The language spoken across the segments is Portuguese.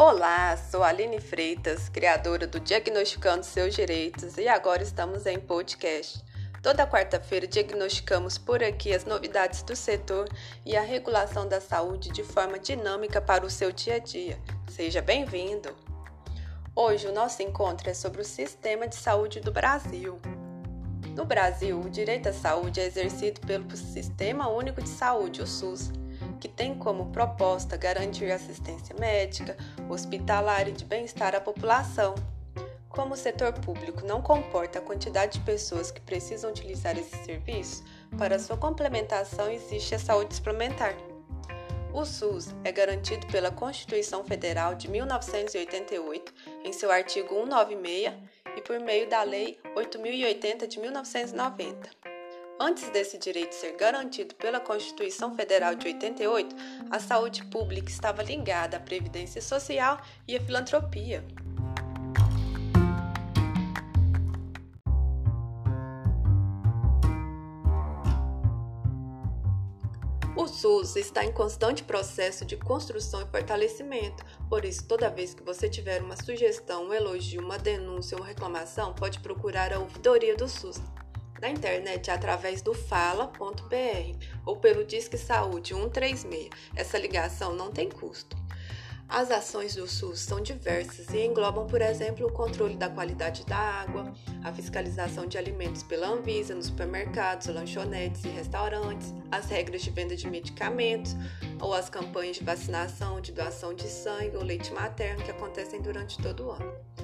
Olá, sou Aline Freitas, criadora do Diagnosticando Seus Direitos e agora estamos em podcast. Toda quarta-feira diagnosticamos por aqui as novidades do setor e a regulação da saúde de forma dinâmica para o seu dia a dia. Seja bem-vindo! Hoje o nosso encontro é sobre o sistema de saúde do Brasil. No Brasil, o direito à saúde é exercido pelo Sistema Único de Saúde, o SUS que tem como proposta garantir assistência médica, hospitalar e de bem-estar à população. Como o setor público não comporta a quantidade de pessoas que precisam utilizar esse serviço, para sua complementação existe a saúde suplementar. O SUS é garantido pela Constituição Federal de 1988, em seu artigo 196, e por meio da Lei 8080 de 1990. Antes desse direito ser garantido pela Constituição Federal de 88, a saúde pública estava ligada à previdência social e à filantropia. O SUS está em constante processo de construção e fortalecimento, por isso, toda vez que você tiver uma sugestão, um elogio, uma denúncia ou reclamação, pode procurar a ouvidoria do SUS na internet através do fala.br ou pelo Disque Saúde 136. Essa ligação não tem custo. As ações do SUS são diversas e englobam, por exemplo, o controle da qualidade da água, a fiscalização de alimentos pela Anvisa nos supermercados, lanchonetes e restaurantes, as regras de venda de medicamentos ou as campanhas de vacinação, de doação de sangue ou leite materno que acontecem durante todo o ano.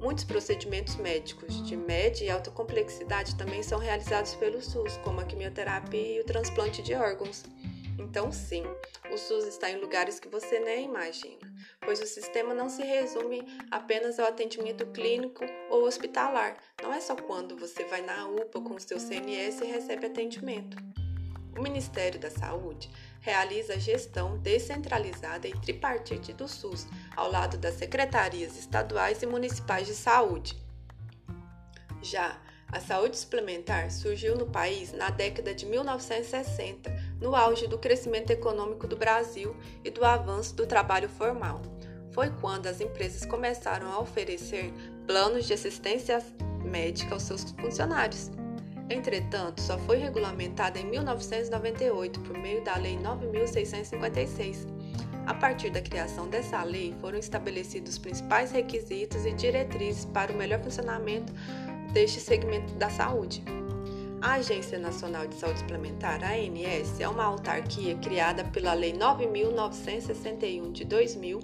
Muitos procedimentos médicos de média e alta complexidade também são realizados pelo SUS, como a quimioterapia e o transplante de órgãos. Então, sim, o SUS está em lugares que você nem imagina, pois o sistema não se resume apenas ao atendimento clínico ou hospitalar. Não é só quando você vai na UPA com o seu CNS e recebe atendimento. O Ministério da Saúde realiza a gestão descentralizada e tripartite do SUS, ao lado das secretarias estaduais e municipais de saúde. Já a saúde suplementar surgiu no país na década de 1960, no auge do crescimento econômico do Brasil e do avanço do trabalho formal. Foi quando as empresas começaram a oferecer planos de assistência médica aos seus funcionários. Entretanto, só foi regulamentada em 1998 por meio da Lei 9656. A partir da criação dessa lei, foram estabelecidos os principais requisitos e diretrizes para o melhor funcionamento deste segmento da saúde. A Agência Nacional de Saúde Suplementar, ANS, é uma autarquia criada pela Lei 9961 de 2000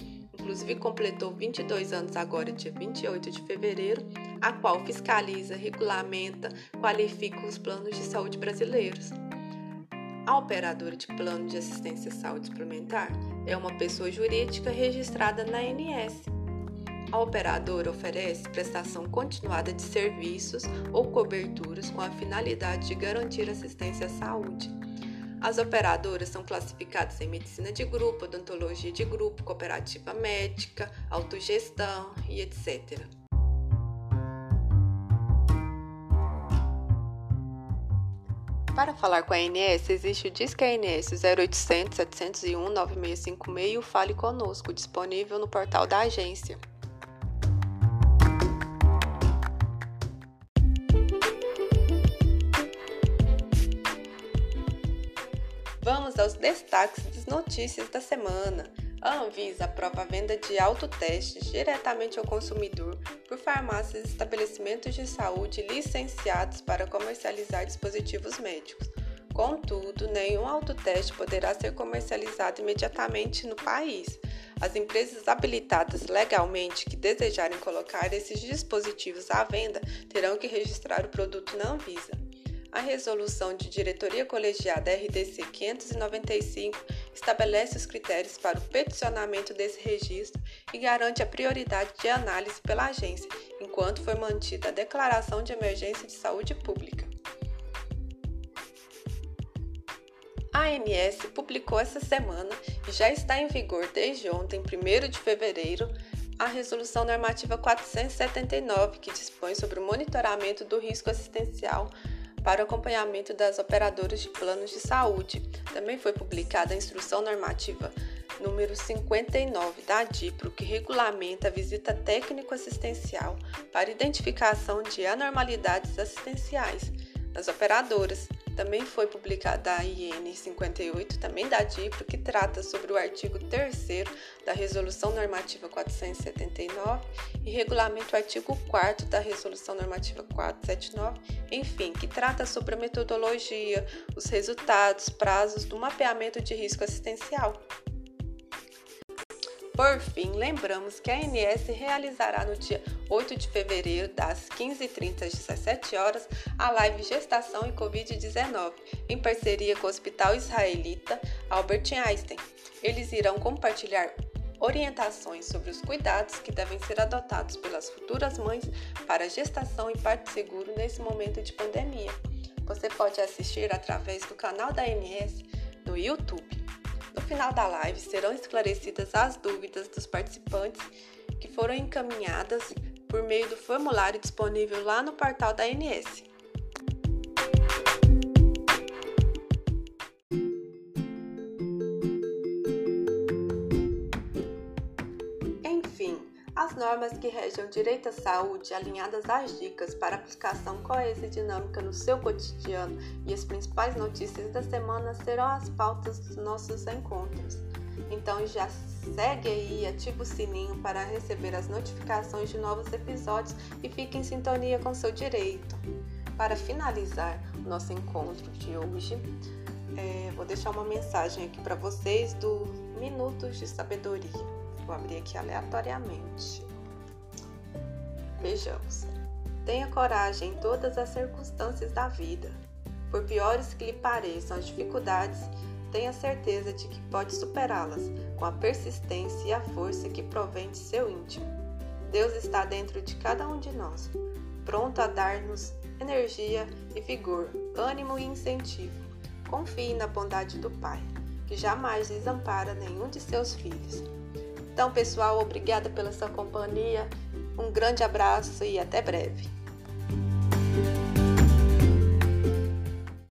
inclusive completou 22 anos agora, dia 28 de fevereiro, a qual fiscaliza, regulamenta, qualifica os planos de saúde brasileiros. A operadora de plano de assistência à saúde suplementar é uma pessoa jurídica registrada na ANS. A operadora oferece prestação continuada de serviços ou coberturas com a finalidade de garantir assistência à saúde. As operadoras são classificadas em medicina de grupo, odontologia de grupo, cooperativa médica, autogestão e etc. Para falar com a ANS, existe o Disque ANS 0800 701 9656 e o Fale Conosco, disponível no portal da agência. Vamos aos destaques das notícias da semana. A Anvisa aprova a venda de autotestes diretamente ao consumidor por farmácias e estabelecimentos de saúde licenciados para comercializar dispositivos médicos. Contudo, nenhum autoteste poderá ser comercializado imediatamente no país. As empresas habilitadas legalmente que desejarem colocar esses dispositivos à venda terão que registrar o produto na Anvisa. A resolução de diretoria colegiada RDC 595 estabelece os critérios para o peticionamento desse registro e garante a prioridade de análise pela agência, enquanto for mantida a declaração de emergência de saúde pública. A ANS publicou essa semana e já está em vigor desde ontem, 1 de fevereiro, a Resolução Normativa 479, que dispõe sobre o monitoramento do risco assistencial para o acompanhamento das operadoras de planos de saúde. Também foi publicada a Instrução Normativa número 59 da DIPRO, que regulamenta a visita técnico-assistencial para identificação de anormalidades assistenciais nas operadoras. Também foi publicada a IN 58, também da DIPRO, que trata sobre o artigo 3 da Resolução Normativa 479 e regulamenta o artigo 4 da Resolução Normativa 479, enfim, que trata sobre a metodologia, os resultados, prazos do mapeamento de risco assistencial. Por fim, lembramos que a ANS realizará no dia 8 de fevereiro, das 15h30 às 17 horas, a live Gestação e Covid-19, em parceria com o Hospital Israelita Albert Einstein. Eles irão compartilhar orientações sobre os cuidados que devem ser adotados pelas futuras mães para gestação e parto seguro nesse momento de pandemia. Você pode assistir através do canal da ANS no YouTube. Final da live serão esclarecidas as dúvidas dos participantes que foram encaminhadas por meio do formulário disponível lá no portal da ANS. As normas que regem o direito à saúde, alinhadas às dicas para aplicação coesa e dinâmica no seu cotidiano e as principais notícias da semana serão as pautas dos nossos encontros. Então já segue aí e ativa o sininho para receber as notificações de novos episódios e fique em sintonia com seu direito. Para finalizar o nosso encontro de hoje, é, vou deixar uma mensagem aqui para vocês do Minutos de Sabedoria. Vou abrir aqui aleatoriamente. Vejamos. Tenha coragem em todas as circunstâncias da vida. Por piores que lhe pareçam as dificuldades, tenha certeza de que pode superá-las com a persistência e a força que provém de seu íntimo. Deus está dentro de cada um de nós, pronto a dar-nos energia e vigor, ânimo e incentivo. Confie na bondade do Pai, que jamais desampara nenhum de seus filhos. Então, pessoal, obrigada pela sua companhia. Um grande abraço e até breve.